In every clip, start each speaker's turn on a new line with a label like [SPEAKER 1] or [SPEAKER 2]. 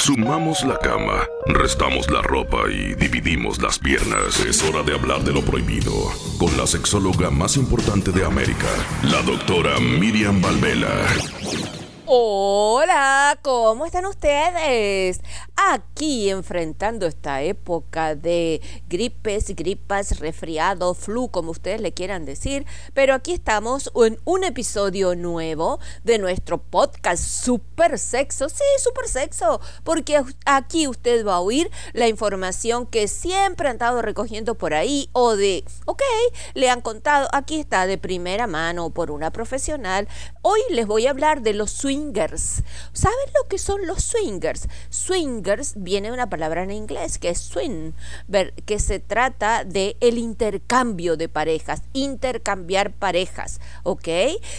[SPEAKER 1] Sumamos la cama, restamos la ropa y dividimos las piernas. Es hora de hablar de lo prohibido con la sexóloga más importante de América, la doctora Miriam Valvela.
[SPEAKER 2] Hola, ¿cómo están ustedes? Aquí enfrentando esta época de gripes, gripas, resfriado, flu, como ustedes le quieran decir, pero aquí estamos en un episodio nuevo de nuestro podcast Super Sexo. Sí, Super Sexo, porque aquí usted va a oír la información que siempre han estado recogiendo por ahí o de, ok, le han contado, aquí está de primera mano por una profesional. Hoy les voy a hablar de los swing swingers. ¿Saben lo que son los swingers? Swingers viene de una palabra en inglés que es swing, que se trata de el intercambio de parejas, intercambiar parejas, ¿ok?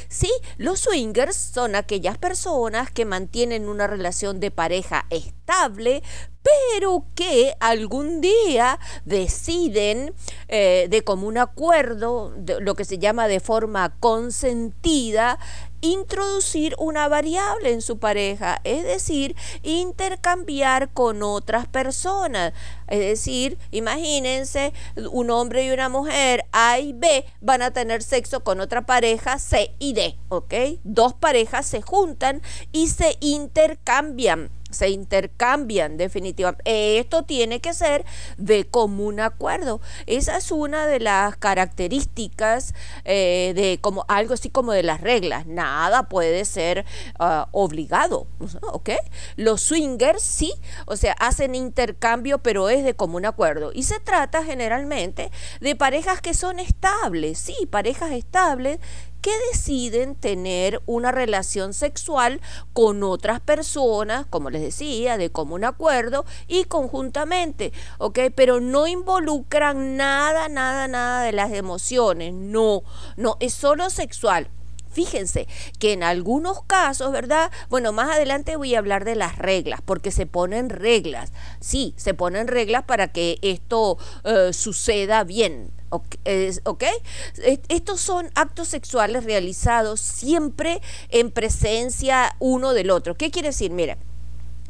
[SPEAKER 2] Sí, los swingers son aquellas personas que mantienen una relación de pareja estable, pero que algún día deciden eh, de común acuerdo, lo que se llama de forma consentida, introducir una variable en su pareja, es decir, intercambiar con otras personas. Es decir, imagínense, un hombre y una mujer A y B van a tener sexo con otra pareja C y D, ¿ok? Dos parejas se juntan y se intercambian se intercambian definitivamente. Esto tiene que ser de común acuerdo. Esa es una de las características eh, de como algo así como de las reglas. Nada puede ser ah, obligado, ¿ok? Los swingers sí, o sea, hacen intercambio, pero es de común acuerdo. Y se trata generalmente de parejas que son estables, sí, parejas estables que deciden tener una relación sexual con otras personas, como les decía, de común acuerdo y conjuntamente, ¿ok? Pero no involucran nada, nada, nada de las emociones, no, no, es solo sexual. Fíjense que en algunos casos, ¿verdad? Bueno, más adelante voy a hablar de las reglas, porque se ponen reglas. Sí, se ponen reglas para que esto eh, suceda bien. ¿Ok? Estos son actos sexuales realizados siempre en presencia uno del otro. ¿Qué quiere decir? Mira,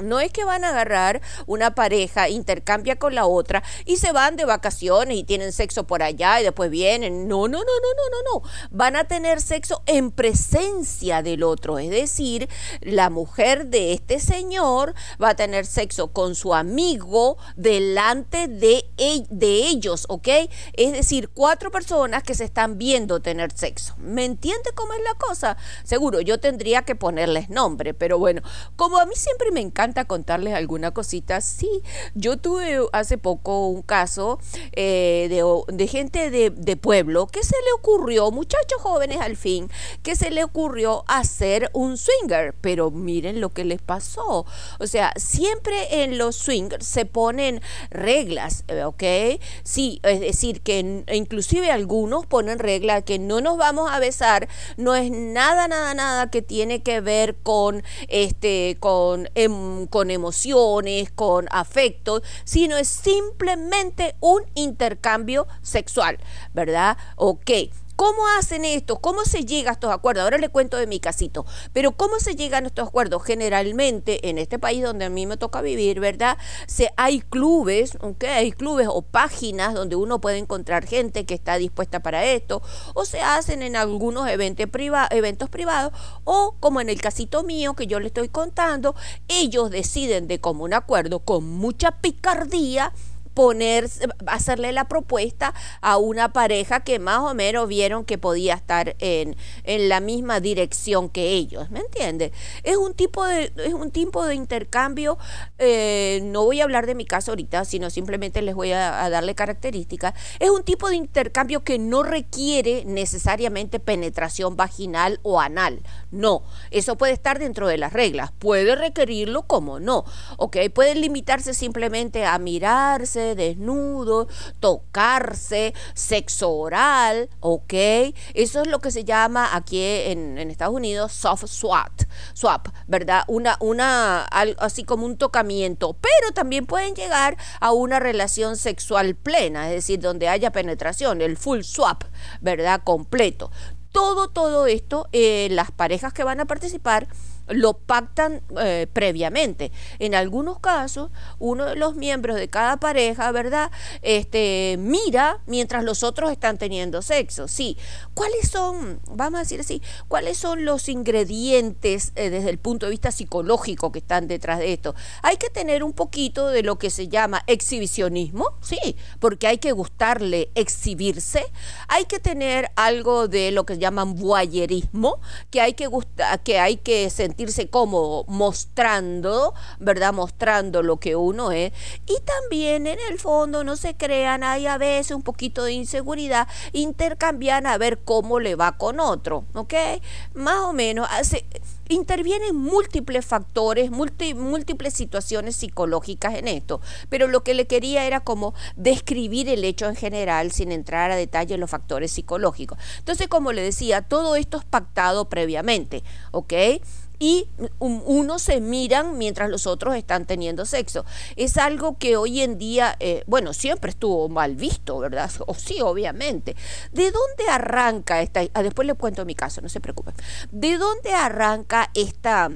[SPEAKER 2] no es que van a agarrar una pareja, intercambia con la otra y se van de vacaciones y tienen sexo por allá y después vienen. No, no, no, no, no, no, no. Van a tener sexo en presencia del otro. Es decir, la mujer de este señor va a tener sexo con su amigo delante de, de ellos, ¿ok? Es decir, cuatro personas que se están viendo tener sexo. ¿Me entiende cómo es la cosa? Seguro, yo tendría que ponerles nombre, pero bueno, como a mí siempre me encanta contarles alguna cosita. Sí, yo tuve hace poco un caso eh, de, gente de, pueblo que se le ocurrió, muchachos jóvenes al fin, que se le ocurrió hacer un swinger, pero miren lo que les pasó. O sea, siempre en los swingers se ponen reglas, eh, ¿ok? Sí, es decir, que inclusive algunos ponen regla que no nos vamos a besar, no es nada, nada, nada que tiene que ver con este, con em, con, emociones, con afectos, sino es simplemente un intercambio sexual, ¿verdad? Ok. ¿Cómo hacen esto? ¿Cómo se llega a estos acuerdos? Ahora le cuento de mi casito. Pero ¿cómo se llegan a estos acuerdos? Generalmente en este país donde a mí me toca vivir, ¿verdad? Se, hay clubes, ¿ok? Hay clubes o páginas donde uno puede encontrar gente que está dispuesta para esto. O se hacen en algunos eventos, eventos privados. O como en el casito mío que yo le estoy contando, ellos deciden de común acuerdo, con mucha picardía, poner, hacerle la propuesta a una pareja que más o menos vieron que podía estar en, en la misma dirección que ellos, ¿me entiendes? Es un tipo de, es un tipo de intercambio, eh, no voy a hablar de mi caso ahorita, sino simplemente les voy a, darle características, es un tipo de intercambio que no requiere necesariamente penetración vaginal o anal, no, eso puede estar dentro de las reglas, puede requerirlo como no, ok, puede limitarse simplemente a mirarse, desnudo, tocarse, sexo oral, ¿ok? Eso es lo que se llama aquí en, Estados Unidos soft swap, swap, ¿verdad? Una, una, así como un tocamiento, pero también pueden llegar a una relación sexual plena, es decir, donde haya penetración, el full swap, ¿verdad? Completo. Todo, todo esto, eh, las parejas que van a participar lo pactan eh, previamente. En algunos casos, uno de los miembros de cada pareja, ¿verdad? Este, mira mientras los otros están teniendo sexo. Sí. ¿Cuáles son, vamos a decir así, cuáles son los ingredientes eh, desde el punto de vista psicológico que están detrás de esto? Hay que tener un poquito de lo que se llama exhibicionismo, sí, porque hay que gustarle exhibirse. Hay que tener algo de lo que llaman voyerismo, que hay que gustar, que hay que sentir sentirse cómodo mostrando, ¿verdad? Mostrando lo que uno es. Y también en el fondo, no se crean, hay a veces un poquito de inseguridad, intercambian a ver cómo le va con otro, ¿ok? Más o menos, hace, intervienen múltiples factores, múltiples situaciones psicológicas en esto, pero lo que le quería era como describir el hecho en general sin entrar a detalle en los factores psicológicos. Entonces, como le decía, todo esto es pactado previamente, ¿ok? Y uno se miran mientras los otros están teniendo sexo. Es algo que hoy en día, eh, bueno, siempre estuvo mal visto, ¿verdad? O sí, obviamente. ¿De dónde arranca esta? Ah, después le cuento mi caso, no se preocupen. ¿De dónde arranca esta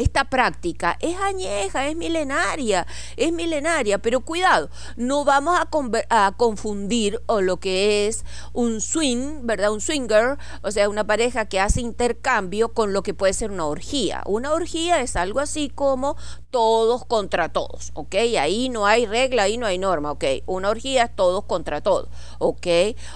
[SPEAKER 2] esta práctica es añeja, es milenaria, es milenaria, pero cuidado, no vamos a, confundir o lo que es un swing, ¿verdad? Un swinger, o sea, una pareja que hace intercambio con lo que puede ser una orgía. Una orgía es algo así como todos contra todos, ¿ok? Ahí no hay regla, ahí no hay norma, ¿ok? Una orgía es todos contra todos, ¿ok?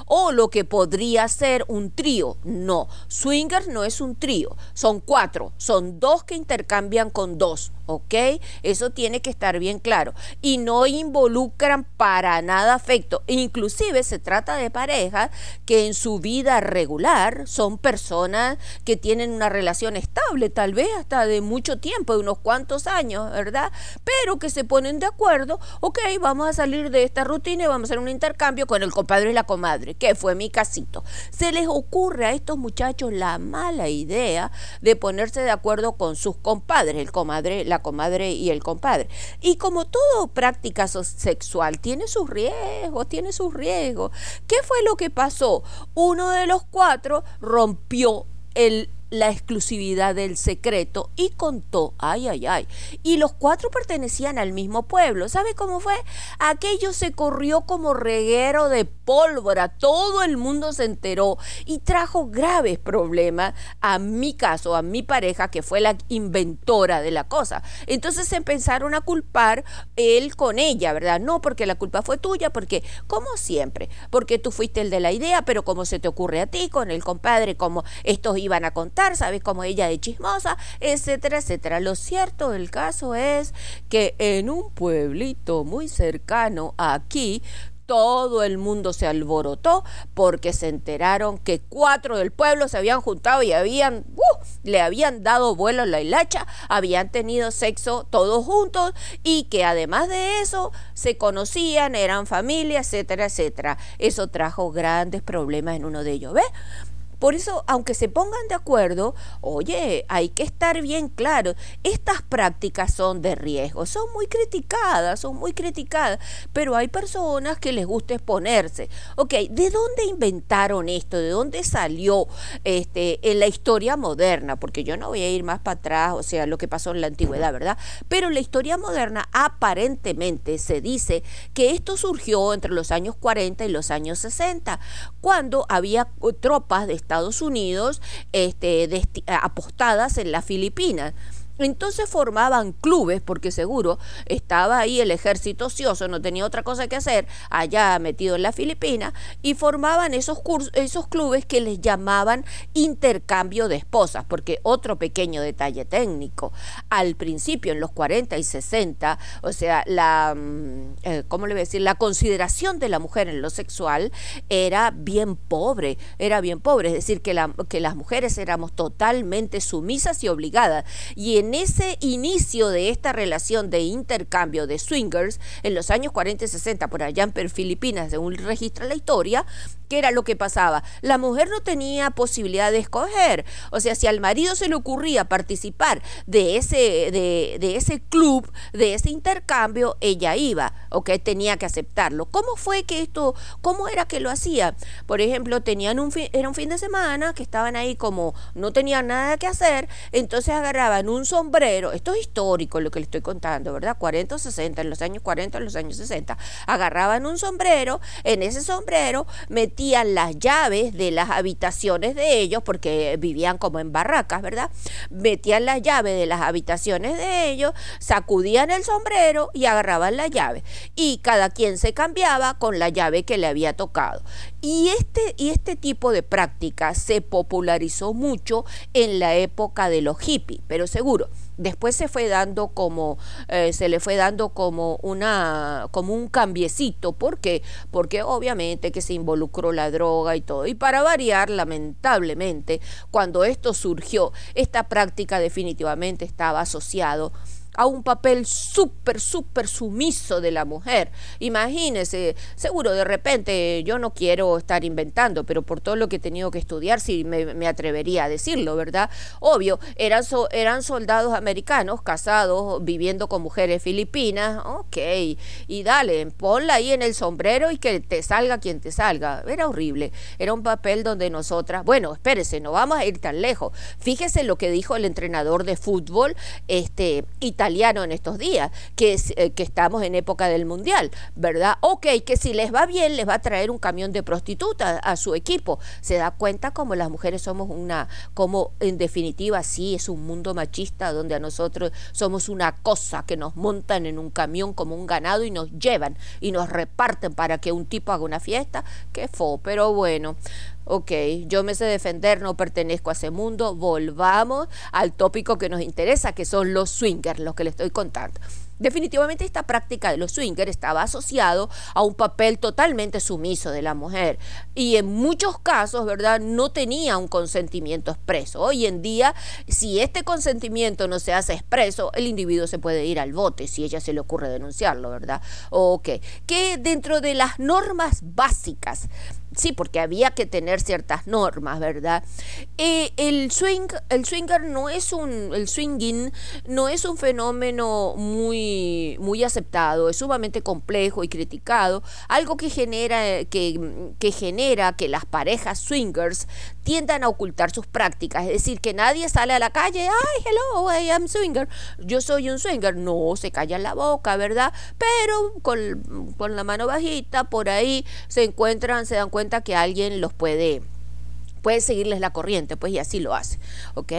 [SPEAKER 2] O lo que podría ser un trío, no. Swinger no es un trío, son cuatro, son dos que intercambian con dos, ¿ok? Eso tiene que estar bien claro. Y no involucran para nada afecto. Inclusive se trata de parejas que en su vida regular son personas que tienen una relación estable, tal vez hasta de mucho tiempo, de unos cuantos años, ¿verdad? Pero que se ponen de acuerdo, ok, vamos a salir de esta rutina y vamos a hacer un intercambio con el compadre y la comadre, que fue mi casito. Se les ocurre a estos muchachos la mala idea de ponerse de acuerdo con sus compadres, el comadre, la comadre y el compadre. Y como todo práctica sexual tiene sus riesgos, tiene sus riesgos. ¿Qué fue lo que pasó? Uno de los cuatro rompió el la exclusividad del secreto y contó, ay, ay, ay. Y los cuatro pertenecían al mismo pueblo. ¿Sabe cómo fue? Aquello se corrió como reguero de pólvora. Todo el mundo se enteró y trajo graves problemas a mi caso, a mi pareja, que fue la inventora de la cosa. Entonces se empezaron a culpar él con ella, ¿verdad? No porque la culpa fue tuya, porque, como siempre, porque tú fuiste el de la idea, pero como se te ocurre a ti, con el compadre, como estos iban a contar sabes cómo ella es chismosa, etcétera, etcétera. Lo cierto del caso es que en un pueblito muy cercano aquí, todo el mundo se alborotó porque se enteraron que cuatro del pueblo se habían juntado y habían, uh, le habían dado vuelo a la hilacha, habían tenido sexo todos juntos y que además de eso se conocían, eran familia, etcétera, etcétera. Eso trajo grandes problemas en uno de ellos, ¿ves? Por eso, aunque se pongan de acuerdo, oye, hay que estar bien claro, estas prácticas son de riesgo, son muy criticadas, son muy criticadas, pero hay personas que les gusta exponerse. Ok, ¿de dónde inventaron esto? ¿De dónde salió este, en la historia moderna? Porque yo no voy a ir más para atrás, o sea, lo que pasó en la antigüedad, ¿verdad? Pero la historia moderna aparentemente se dice que esto surgió entre los años 40 y los años 60, cuando había tropas de Estados Estados Unidos este, apostadas en las Filipinas. Entonces formaban clubes, porque seguro estaba ahí el ejército ocioso, no tenía otra cosa que hacer, allá metido en la Filipina, y formaban esos, esos clubes que les llamaban intercambio de esposas, porque otro pequeño detalle técnico, al principio, en los 40 y 60, o sea, la, mm, eh, ¿cómo le voy a decir? La consideración de la mujer en lo sexual era bien pobre, era bien pobre, es decir, que, la, que las mujeres éramos totalmente sumisas y obligadas, y en ese inicio de esta relación de intercambio de swingers, en los años 40 y 60, por allá en Filipinas, según registra la historia, ¿qué era lo que pasaba? La mujer no tenía posibilidad de escoger. O sea, si al marido se le ocurría participar de ese, de, de ese club, de ese intercambio, ella iba, ¿ok? Tenía que aceptarlo. ¿Cómo fue que esto, cómo era que lo hacía? Por ejemplo, tenían un fin, era un fin de semana que estaban ahí como no tenían nada que hacer, entonces agarraban un sombrero, esto es histórico lo que le estoy contando, ¿verdad? 40 o 60, en los años 40, en los años 60, agarraban un sombrero, en ese sombrero metían las llaves de las habitaciones de ellos, porque vivían como en barracas, ¿verdad? Metían las llaves de las habitaciones de ellos, sacudían el sombrero y agarraban la llave. Y cada quien se cambiaba con la llave que le había tocado. Y este, y este tipo de práctica se popularizó mucho en la época de los hippies, pero seguro. Después se fue dando como, eh, se le fue dando como una, como un cambiecito. ¿Por qué? Porque obviamente que se involucró la droga y todo. Y para variar, lamentablemente, cuando esto surgió, esta práctica definitivamente estaba asociado a un papel súper, súper sumiso de la mujer. Imagínese, seguro de repente yo no quiero estar inventando, pero por todo lo que he tenido que estudiar, sí me, atrevería a decirlo, ¿verdad? Obvio, eran, eran soldados americanos casados, viviendo con mujeres filipinas, ok, y dale, ponla ahí en el sombrero y que te salga quien te salga. Era horrible, era un papel donde nosotras, bueno, espérese, no vamos a ir tan lejos. Fíjese lo que dijo el entrenador de fútbol, este, italiano en estos días, que, eh, que estamos en época del mundial, ¿verdad? Ok, que si les va bien, les va a traer un camión de prostitutas a su equipo. Se da cuenta como las mujeres somos una, como en definitiva sí es un mundo machista donde a nosotros somos una cosa que nos montan en un camión como un ganado y nos llevan y nos reparten para que un tipo haga una fiesta. Qué fo, pero bueno. Ok, yo me sé defender, no pertenezco a ese mundo. Volvamos al tópico que nos interesa, que son los swingers, los que le estoy contando. Definitivamente esta práctica de los swingers estaba asociado a un papel totalmente sumiso de la mujer y en muchos casos, ¿verdad? No tenía un consentimiento expreso. Hoy en día, si este consentimiento no se hace expreso, el individuo se puede ir al bote si ella se le ocurre denunciarlo, ¿verdad? Ok, que dentro de las normas básicas sí, porque había que tener ciertas normas, ¿verdad? Eh, el swing, el swinger no es un, el swinging no es un fenómeno muy, muy aceptado, es sumamente complejo y criticado, algo que genera, que, que genera que las parejas swingers tiendan a ocultar sus prácticas, es decir, que nadie sale a la calle, ay, hello, I am swinger, yo soy un swinger, no, se callan la boca, ¿verdad? Pero con, con la mano bajita, por ahí se encuentran, se dan cuenta que alguien los puede puede seguirles la corriente, pues y así lo hace, ¿ok?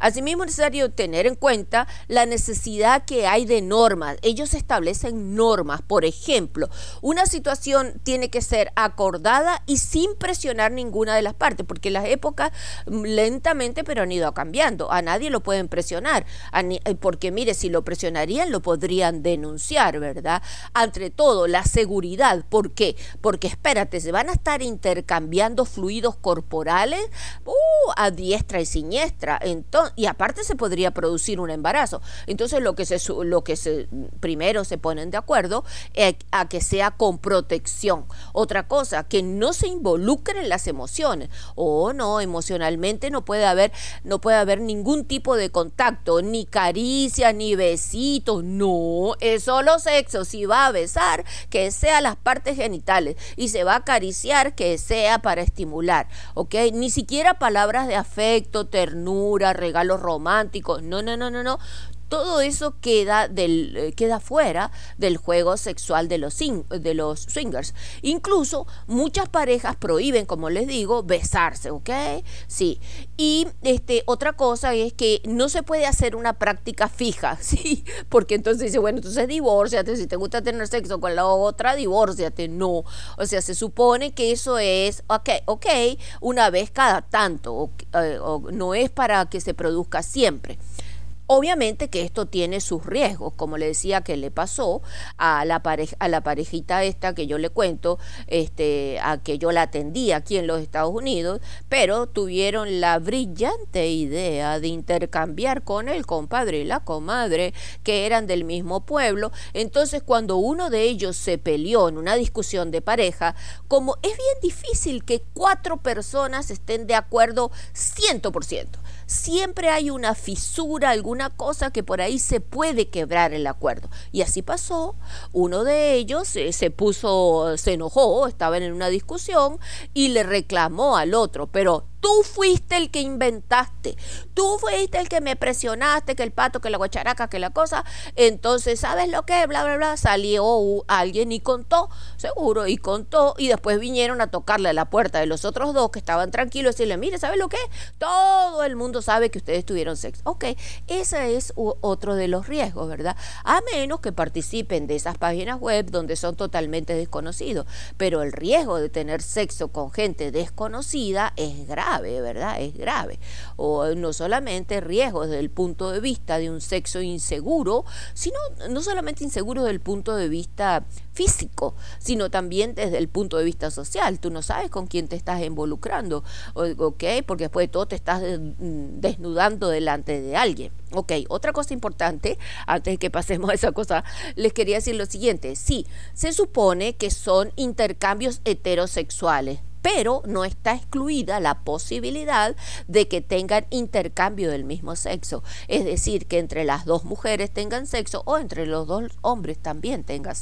[SPEAKER 2] Asimismo es necesario tener en cuenta la necesidad que hay de normas. Ellos establecen normas, por ejemplo, una situación tiene que ser acordada y sin presionar ninguna de las partes, porque las épocas mm, lentamente pero han ido cambiando. A nadie lo pueden presionar, eh, porque mire, si lo presionarían lo podrían denunciar, ¿verdad? Entre todo, la seguridad, ¿por qué? Porque espérate, se van a estar intercambiando fluidos corporales uh, a diestra y siniestra. Y aparte se podría producir un embarazo. Entonces lo que se, primero se ponen de acuerdo es a que sea con protección. Otra cosa, que no se involucren las emociones. O no, emocionalmente no puede haber, no puede haber ningún tipo de contacto, ni caricia, ni besitos. No, es solo sexo. Si va a besar, que sea las partes genitales. Y se va a acariciar, que sea para estimular. ¿Ok? Ni siquiera palabras de afecto, ternura, regalos románticos, no, no, no, no, no, todo eso queda, del, eh, queda fuera del juego sexual de los, de los swingers. Incluso muchas parejas prohíben, como les digo, besarse, ¿ok? Sí. Y este, otra cosa es que no se puede hacer una práctica fija, ¿sí? Porque entonces dice, bueno, entonces divórciate, si te gusta tener sexo con la otra, divórciate. No. O sea, se supone que eso es, ok, ok, una vez cada tanto, eh, no es para que se produzca siempre. Obviamente que esto tiene sus riesgos, como le decía que le pasó a la pareja, a la parejita esta que yo le cuento, este, a que yo la atendí aquí en los Estados Unidos, pero tuvieron la brillante idea de intercambiar con el compadre y la comadre que eran del mismo pueblo. Entonces, cuando uno de ellos se peleó en una discusión de pareja, como es bien difícil que cuatro personas estén de acuerdo 100%, siempre hay una fisura, alguna cosa que por ahí se puede quebrar el acuerdo. Y así pasó. Uno de ellos se puso, se enojó, estaban en una discusión y le reclamó al otro, pero Tú fuiste el que inventaste. Tú fuiste el que me presionaste, que el pato, que la guacharaca, que la cosa. Entonces, ¿sabes lo que? Bla, bla, bla. Salió alguien y contó, seguro, y contó. Y después vinieron a tocarle a la puerta de los otros dos que estaban tranquilos y decirle, mire, ¿sabes lo que? Todo el mundo sabe que ustedes tuvieron sexo. Ok, ese es otro de los riesgos, ¿verdad? A menos que participen de esas páginas web donde son totalmente desconocidos. Pero el riesgo de tener sexo con gente desconocida es grave ¿verdad? Es grave. O no solamente riesgos desde el punto de vista de un sexo inseguro, sino no solamente inseguro desde el punto de vista físico, sino también desde el punto de vista social. Tú no sabes con quién te estás involucrando, ¿ok? Porque después de todo te estás desnudando delante de alguien. Ok, otra cosa importante, antes de que pasemos a esa cosa, les quería decir lo siguiente. Sí, se supone que son intercambios heterosexuales pero no está excluida la posibilidad de que tengan intercambio del mismo sexo, es decir, que entre las dos mujeres tengan sexo o entre los dos hombres también tengan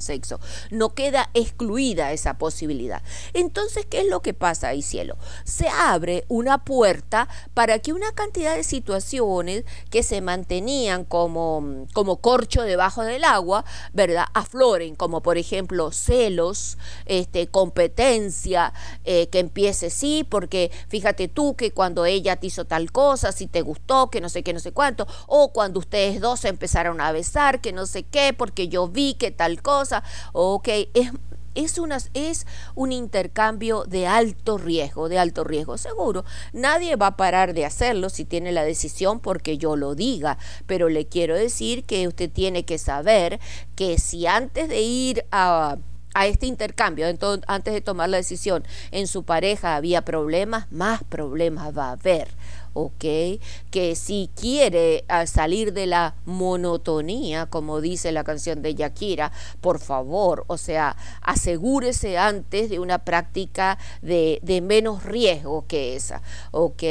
[SPEAKER 2] sexo. No queda excluida esa posibilidad. Entonces, ¿qué es lo que pasa ahí, cielo? Se abre una puerta para que una cantidad de situaciones que se mantenían como, como corcho debajo del agua, ¿verdad? Afloren, como por ejemplo celos, este, competencia, eh, que empiece sí, porque fíjate tú que cuando ella te hizo tal cosa, si te gustó, que no sé qué, no sé cuánto, o cuando ustedes dos empezaron a besar, que no sé qué, porque yo vi que tal cosa, ok, es es, una, es un intercambio de alto riesgo, de alto riesgo seguro. Nadie va a parar de hacerlo si tiene la decisión porque yo lo diga, pero le quiero decir que usted tiene que saber que si antes de ir a a este intercambio, entonces, antes de tomar la decisión, en su pareja había problemas, más problemas va a haber. ¿ok? Que si quiere ah, salir de la monotonía, como dice la canción de Yakira, por favor, o sea, asegúrese antes de una práctica de, de menos riesgo que esa, ¿ok?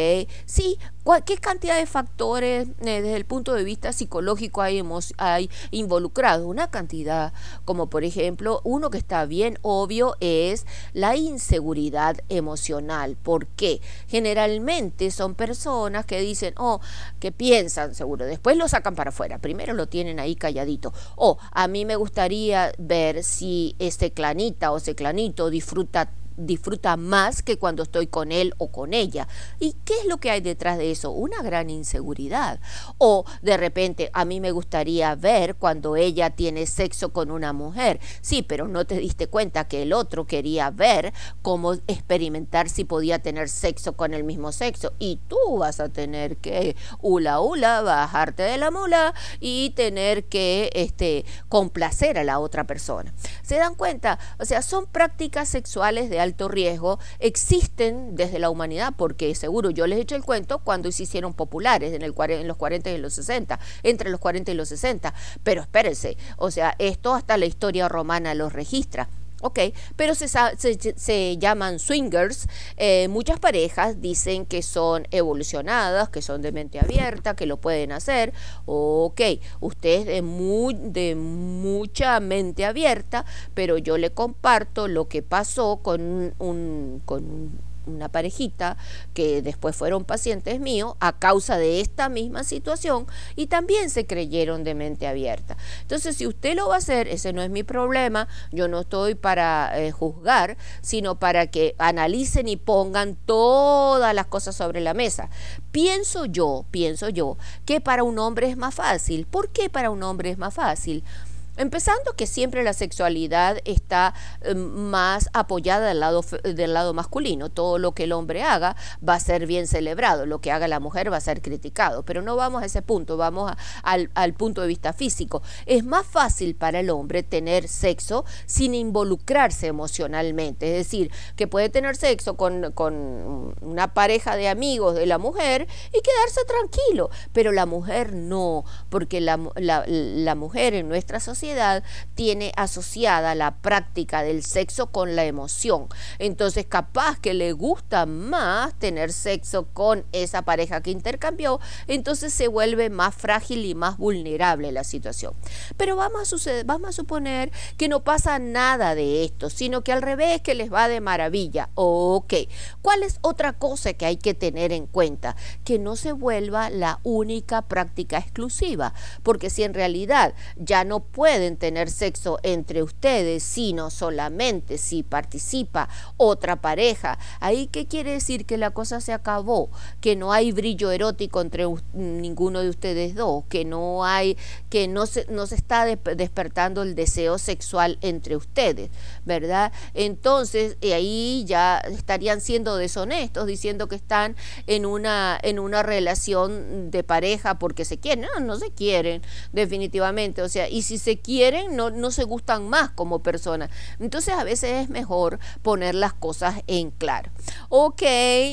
[SPEAKER 2] Sí, ¿Qué cantidad de factores eh, desde el punto de vista psicológico hay, hay involucrados? Una cantidad, como por ejemplo, uno que está bien obvio es la inseguridad emocional. ¿Por qué? Generalmente son personas que dicen, oh, que piensan seguro, después lo sacan para afuera, primero lo tienen ahí calladito. O oh, a mí me gustaría ver si este clanita o ese clanito disfruta disfruta más que cuando estoy con él o con ella. ¿Y qué es lo que hay detrás de eso? Una gran inseguridad. O de repente, a mí me gustaría ver cuando ella tiene sexo con una mujer. Sí, pero no te diste cuenta que el otro quería ver cómo experimentar si podía tener sexo con el mismo sexo. Y tú vas a tener que, hula hula, bajarte de la mula y tener que este, complacer a la otra persona. ¿Se dan cuenta? O sea, son prácticas sexuales de alto riesgo existen desde la humanidad, porque seguro yo les he hecho el cuento cuando se hicieron populares en, el, en los 40 y los 60, entre los 40 y los 60. Pero espérense, o sea, esto hasta la historia romana los registra. Ok, pero se, se, llaman swingers. Eh, muchas parejas dicen que son evolucionadas, que son de mente abierta, que lo pueden hacer. Ok, usted es de, muy, de mucha mente abierta, pero yo le comparto lo que pasó con un, con un una parejita que después fueron pacientes míos a causa de esta misma situación y también se creyeron de mente abierta. Entonces, si usted lo va a hacer, ese no es mi problema, yo no estoy para eh, juzgar, sino para que analicen y pongan todas las cosas sobre la mesa. Pienso yo, pienso yo, que para un hombre es más fácil. ¿Por qué para un hombre es más fácil? Empezando que siempre la sexualidad está em, más apoyada del lado, del lado masculino. Todo lo que el hombre haga va a ser bien celebrado, lo que haga la mujer va a ser criticado. Pero no vamos a ese punto, vamos al, al, punto de vista físico. Es más fácil para el hombre tener sexo sin involucrarse emocionalmente. Es decir, que puede tener sexo con, con una pareja de amigos de la mujer y quedarse tranquilo. Pero la mujer no, porque la, la, la mujer en nuestra sociedad tiene asociada la práctica del sexo con la emoción. Entonces, capaz que le gusta más tener sexo con esa pareja que intercambió, entonces se vuelve más frágil y más vulnerable la situación. Pero vamos a, vamos a suponer que no pasa nada de esto, sino que al revés, que les va de maravilla. Ok, ¿cuál es otra cosa que hay que tener en cuenta? Que no se vuelva la única práctica exclusiva, porque si en realidad ya no puede pueden tener sexo entre ustedes, sino solamente si participa otra pareja. Ahí qué quiere decir que la cosa se acabó, que no hay brillo erótico entre ninguno de ustedes dos, que no hay, que no se, no se está despertando el deseo sexual entre ustedes, ¿verdad? Entonces, ahí ya estarían siendo deshonestos diciendo que están en una, en una relación de pareja porque se quieren, no, no se quieren, definitivamente. O sea, y si se quieren no, no se gustan más como personas. Entonces a veces es mejor poner las cosas en claro. Ok,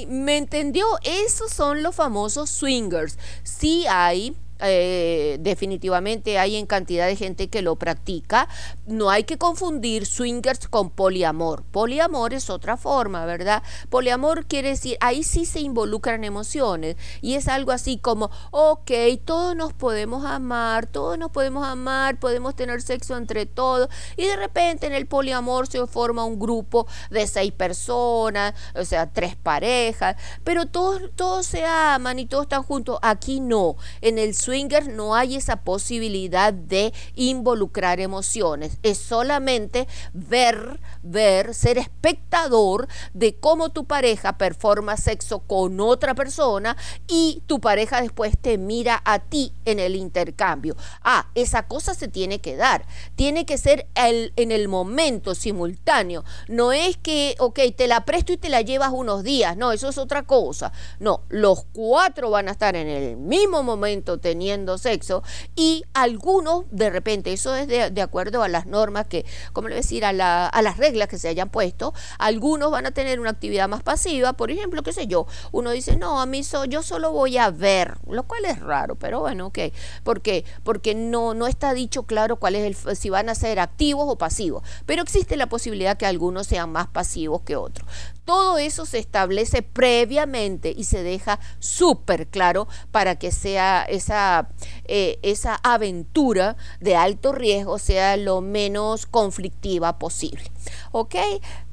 [SPEAKER 2] ¿me entendió? Esos son los famosos swingers. Sí hay eh, definitivamente hay en cantidad de gente que lo practica. No hay que confundir swingers con poliamor. Poliamor es otra forma, ¿verdad? Poliamor quiere decir, ahí sí se involucran emociones y es algo así como, ok, todos nos podemos amar, todos nos podemos amar, podemos tener sexo entre todos y de repente en el poliamor se forma un grupo de seis personas, o sea, tres parejas, pero todos, todos se aman y todos están juntos. Aquí no, en el swingers no hay esa posibilidad de involucrar emociones, es solamente ver, ver, ser espectador de cómo tu pareja performa sexo con otra persona y tu pareja después te mira a ti en el intercambio. Ah, esa cosa se tiene que dar, tiene que ser el, en el momento simultáneo, no es que, ok, te la presto y te la llevas unos días, no, eso es otra cosa, no, los cuatro van a estar en el mismo momento teniendo teniendo sexo y algunos de repente, eso es de, acuerdo a las normas que, como le decir, a, la, a las reglas que se hayan puesto, algunos van a tener una actividad más pasiva, por ejemplo, qué sé yo, uno dice, no, a mí yo solo voy a ver, lo cual es raro, pero bueno, ok. Porque no, no está dicho claro cuál es el, si van a ser activos o pasivos, pero existe la posibilidad que algunos sean más pasivos que otros. Todo eso se establece previamente y se deja súper claro para que sea esa, eh, esa aventura de alto riesgo sea lo menos conflictiva posible. ¿Ok?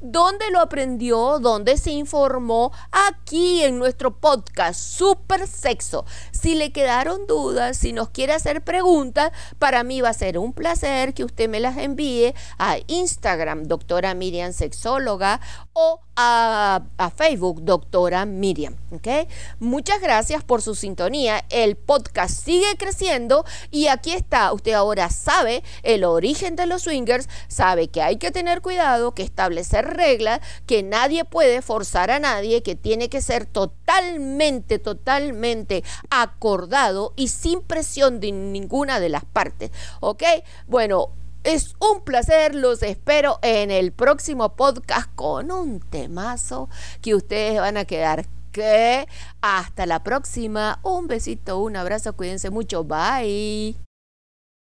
[SPEAKER 2] ¿Dónde lo aprendió? ¿Dónde se informó? Aquí en nuestro podcast Super Sexo. Si le quedaron dudas, si nos quiere hacer preguntas, para mí va a ser un placer que usted me las envíe a Instagram, doctora Miriam Sexóloga, o a, Facebook, doctora Miriam. ¿ok? Muchas gracias por su sintonía. El podcast sigue creciendo y aquí está. Usted ahora sabe el origen de los swingers, sabe que hay que tener cuidado, que establecer reglas, que nadie puede forzar a nadie, que tiene que ser totalmente, totalmente acordado y sin presión de ninguna de las partes. ¿Ok? Bueno. Es un placer, los espero en el próximo podcast con un temazo que ustedes van a quedar que hasta la próxima. Un besito, un abrazo, cuídense mucho, bye.